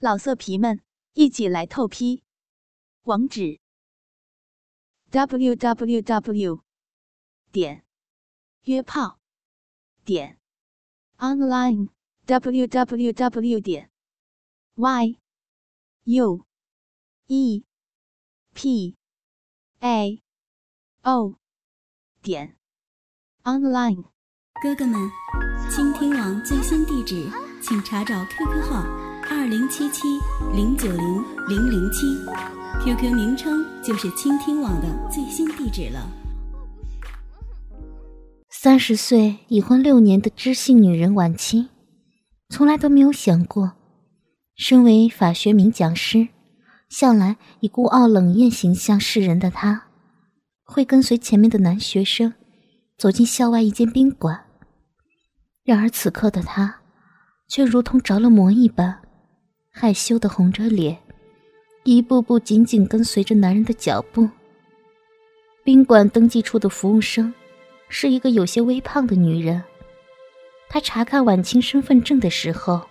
老色皮们，一起来透批！网址：w w w 点约炮点 online w w w 点 y u e p a o 点 online。哥哥们，倾听网最新地址，请查找 QQ 号。二零七七零九零零零七，QQ 名称就是倾听网的最新地址了。三十岁已婚六年的知性女人婉清，从来都没有想过，身为法学名讲师，向来以孤傲冷艳形象示人的她，会跟随前面的男学生走进校外一间宾馆。然而此刻的她，却如同着了魔一般。害羞的红着脸，一步步紧紧跟随着男人的脚步。宾馆登记处的服务生是一个有些微胖的女人。她查看婉清身份证的时候，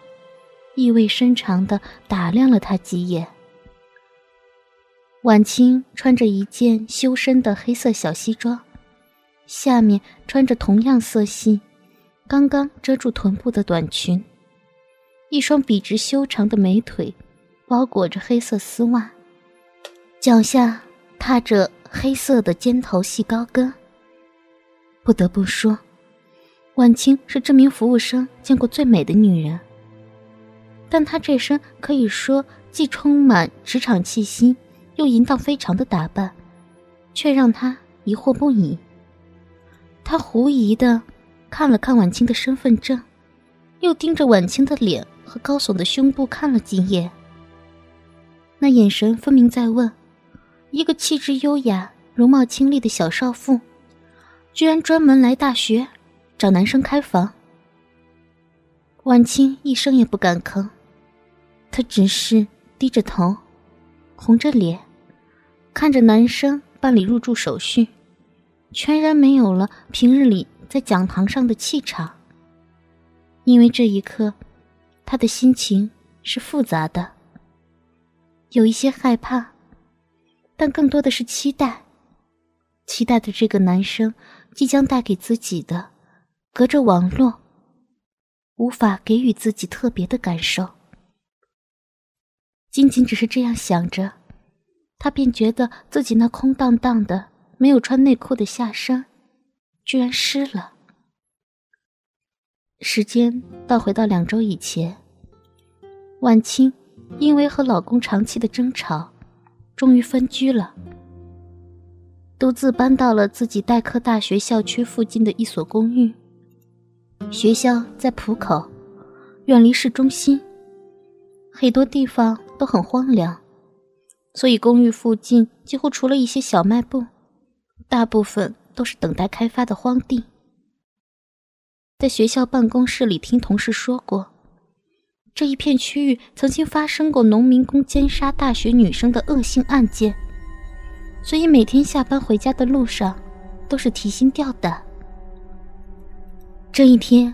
意味深长的打量了他几眼。婉清穿着一件修身的黑色小西装，下面穿着同样色系、刚刚遮住臀部的短裙。一双笔直修长的美腿，包裹着黑色丝袜，脚下踏着黑色的尖头细高跟。不得不说，婉清是这名服务生见过最美的女人。但她这身可以说既充满职场气息，又淫荡非常的打扮，却让她疑惑不已。他狐疑的看了看婉清的身份证，又盯着婉清的脸。和高耸的胸部看了几眼，那眼神分明在问：一个气质优雅、容貌清丽的小少妇，居然专门来大学找男生开房。婉清一声也不敢吭，她只是低着头，红着脸，看着男生办理入住手续，全然没有了平日里在讲堂上的气场。因为这一刻。他的心情是复杂的，有一些害怕，但更多的是期待，期待的这个男生即将带给自己的，隔着网络，无法给予自己特别的感受。仅仅只是这样想着，他便觉得自己那空荡荡的、没有穿内裤的下身，居然湿了。时间倒回到两周以前，婉清因为和老公长期的争吵，终于分居了，独自搬到了自己代课大学校区附近的一所公寓。学校在浦口，远离市中心，很多地方都很荒凉，所以公寓附近几乎除了一些小卖部，大部分都是等待开发的荒地。在学校办公室里听同事说过，这一片区域曾经发生过农民工奸杀大学女生的恶性案件，所以每天下班回家的路上都是提心吊胆。这一天，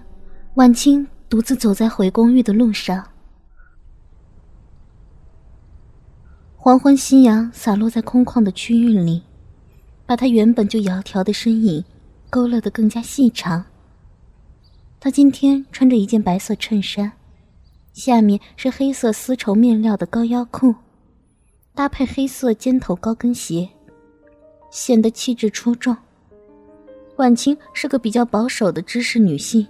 晚清独自走在回公寓的路上，黄昏夕阳洒落在空旷的区域里，把她原本就窈窕的身影勾勒得更加细长。她今天穿着一件白色衬衫，下面是黑色丝绸面料的高腰裤，搭配黑色尖头高跟鞋，显得气质出众。婉清是个比较保守的知识女性，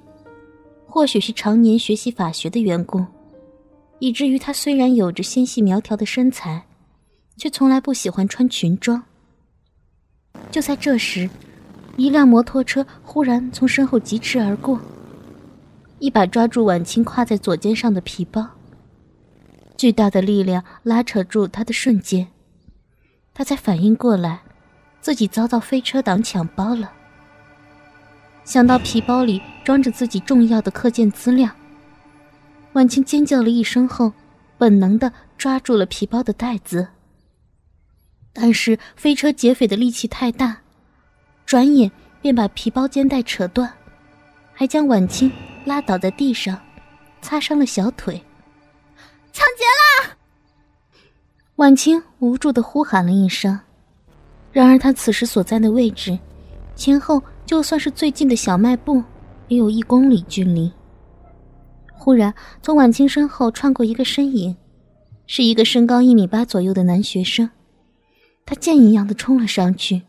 或许是常年学习法学的缘故，以至于她虽然有着纤细苗条的身材，却从来不喜欢穿裙装。就在这时，一辆摩托车忽然从身后疾驰而过。一把抓住婉清挎在左肩上的皮包，巨大的力量拉扯住他的瞬间，他才反应过来，自己遭到飞车党抢包了。想到皮包里装着自己重要的课件资料，婉清尖叫了一声后，本能的抓住了皮包的带子。但是飞车劫匪的力气太大，转眼便把皮包肩带扯断，还将婉清。拉倒在地上，擦伤了小腿。抢劫啦！婉清无助的呼喊了一声，然而他此时所在的位置，前后就算是最近的小卖部，也有一公里距离。忽然，从婉清身后穿过一个身影，是一个身高一米八左右的男学生。他箭一样的冲了上去，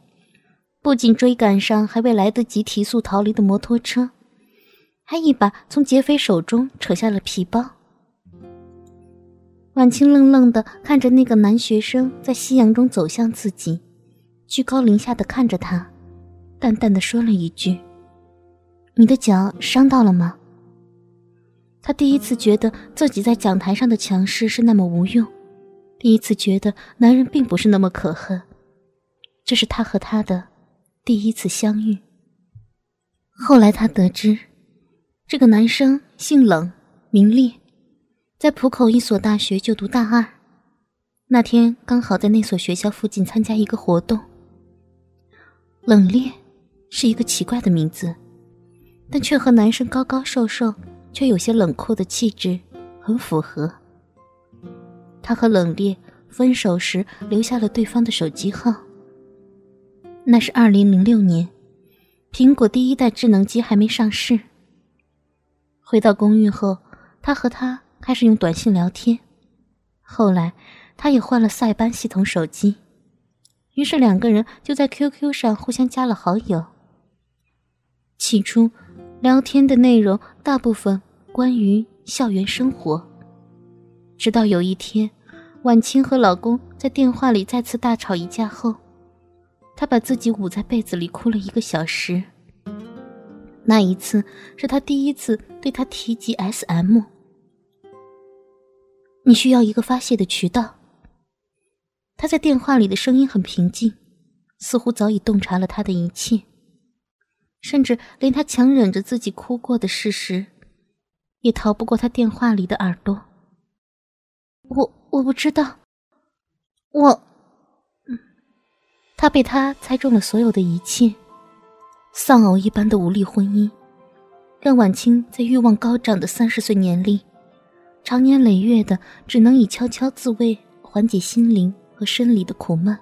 不仅追赶上还未来得及提速逃离的摩托车，还一把从劫匪手中扯下了皮包。婉清愣愣的看着那个男学生在夕阳中走向自己，居高临下的看着他，淡淡的说了一句：“你的脚伤到了吗？”他第一次觉得自己在讲台上的强势是那么无用，第一次觉得男人并不是那么可恨。这是他和他的第一次相遇。后来他得知，这个男生姓冷，名烈。在浦口一所大学就读大二，那天刚好在那所学校附近参加一个活动。冷冽是一个奇怪的名字，但却和男生高高瘦瘦却有些冷酷的气质很符合。他和冷冽分手时留下了对方的手机号。那是二零零六年，苹果第一代智能机还没上市。回到公寓后，他和他。开始用短信聊天，后来他也换了塞班系统手机，于是两个人就在 QQ 上互相加了好友。起初，聊天的内容大部分关于校园生活，直到有一天，婉清和老公在电话里再次大吵一架后，她把自己捂在被子里哭了一个小时。那一次是他第一次对他提及 SM。你需要一个发泄的渠道。他在电话里的声音很平静，似乎早已洞察了他的一切，甚至连他强忍着自己哭过的事实，也逃不过他电话里的耳朵。我我不知道，我，他被他猜中了所有的一切，丧偶一般的无力婚姻，让晚清在欲望高涨的三十岁年龄。长年累月的，只能以悄悄自慰缓解心灵和生理的苦闷，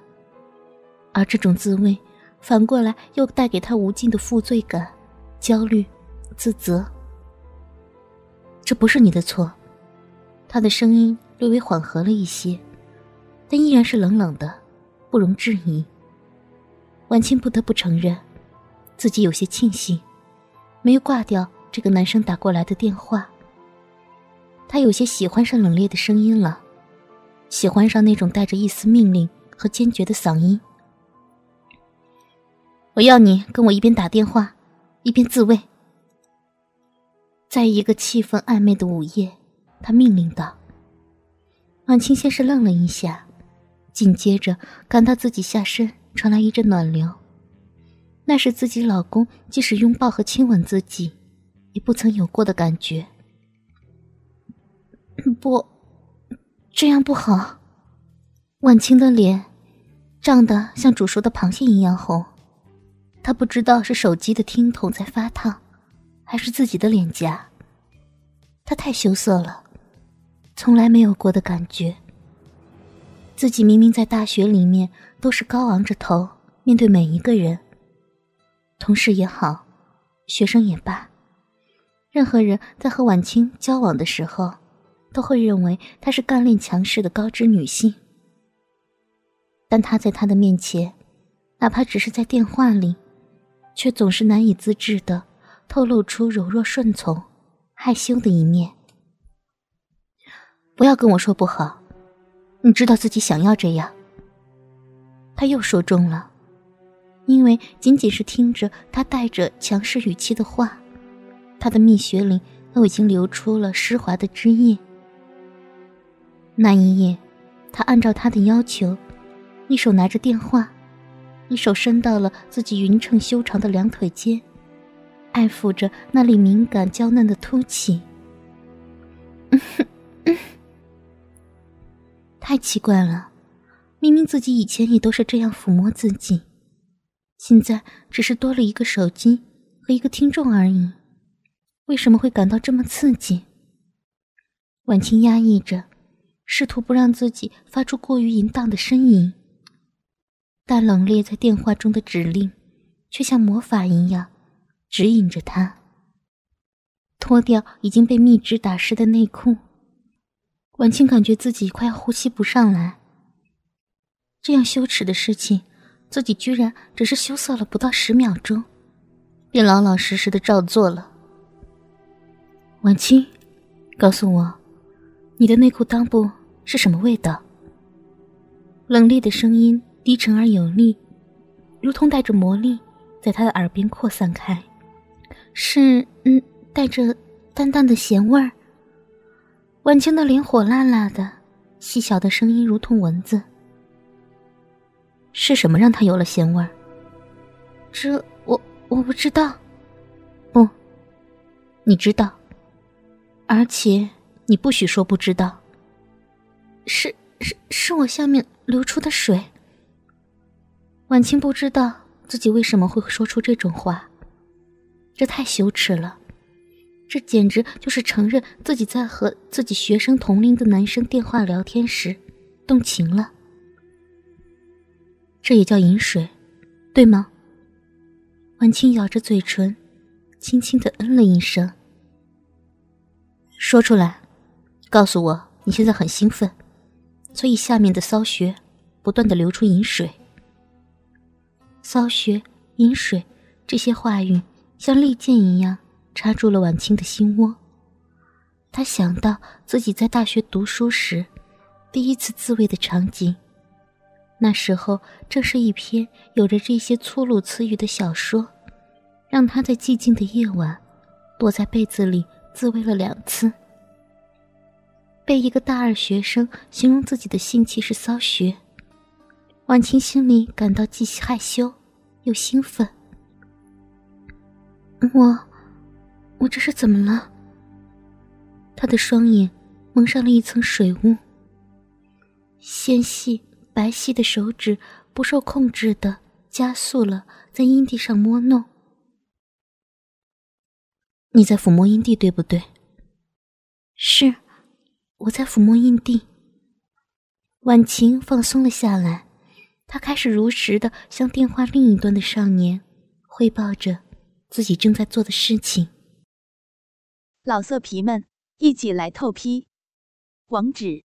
而这种滋味，反过来又带给他无尽的负罪感、焦虑、自责。这不是你的错，他的声音略微缓和了一些，但依然是冷冷的，不容置疑。婉清不得不承认，自己有些庆幸，没有挂掉这个男生打过来的电话。他有些喜欢上冷冽的声音了，喜欢上那种带着一丝命令和坚决的嗓音。我要你跟我一边打电话，一边自慰。在一个气氛暧昧的午夜，他命令道。婉清先是愣了一下，紧接着感到自己下身传来一阵暖流，那是自己老公即使拥抱和亲吻自己，也不曾有过的感觉。不，这样不好。婉清的脸涨得像煮熟的螃蟹一样红，她不知道是手机的听筒在发烫，还是自己的脸颊。她太羞涩了，从来没有过的感觉。自己明明在大学里面都是高昂着头面对每一个人，同事也好，学生也罢，任何人在和婉清交往的时候。都会认为她是干练强势的高知女性，但她在他的面前，哪怕只是在电话里，却总是难以自制的透露出柔弱顺从、害羞的一面。不要跟我说不好，你知道自己想要这样。他又说中了，因为仅仅是听着他带着强势语气的话，他的蜜穴里都已经流出了湿滑的汁液。那一夜，他按照他的要求，一手拿着电话，一手伸到了自己匀称修长的两腿间，爱抚着那里敏感娇嫩的凸起。太奇怪了，明明自己以前也都是这样抚摸自己，现在只是多了一个手机和一个听众而已，为什么会感到这么刺激？婉清压抑着。试图不让自己发出过于淫荡的呻吟。但冷冽在电话中的指令，却像魔法一样指引着他。脱掉已经被蜜汁打湿的内裤，婉清感觉自己快要呼吸不上来。这样羞耻的事情，自己居然只是羞涩了不到十秒钟，便老老实实的照做了。婉清，告诉我，你的内裤裆部是什么味道？冷冽的声音低沉而有力，如同带着魔力，在他的耳边扩散开。是，嗯。带着淡淡的咸味儿。婉清的脸火辣辣的，细小的声音如同蚊子。是什么让他有了咸味儿？这我我不知道。不，你知道，而且你不许说不知道。是是是我下面流出的水。婉清不知道自己为什么会说出这种话，这太羞耻了。这简直就是承认自己在和自己学生同龄的男生电话聊天时动情了。这也叫饮水，对吗？婉清咬着嘴唇，轻轻的嗯了一声。说出来，告诉我你现在很兴奋，所以下面的骚穴不断的流出饮水。骚穴、饮水，这些话语像利剑一样。插住了婉清的心窝。他想到自己在大学读书时第一次自慰的场景，那时候正是一篇有着这些粗鲁词语的小说，让他在寂静的夜晚躲在被子里自慰了两次。被一个大二学生形容自己的性器是骚学，婉晴心里感到既害羞又兴奋。我。我这是怎么了？他的双眼蒙上了一层水雾，纤细白皙的手指不受控制的加速了在阴蒂上摸弄。你在抚摸阴蒂，对不对？是，我在抚摸阴蒂。婉晴放松了下来，她开始如实的向电话另一端的少年汇报着自己正在做的事情。老色皮们，一起来透批！网址